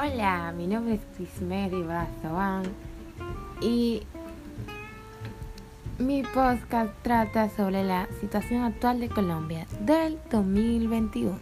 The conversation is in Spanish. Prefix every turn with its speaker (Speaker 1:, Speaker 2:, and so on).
Speaker 1: Hola, mi nombre es Crismeri Brazovan y mi podcast trata sobre la situación actual de Colombia del 2021.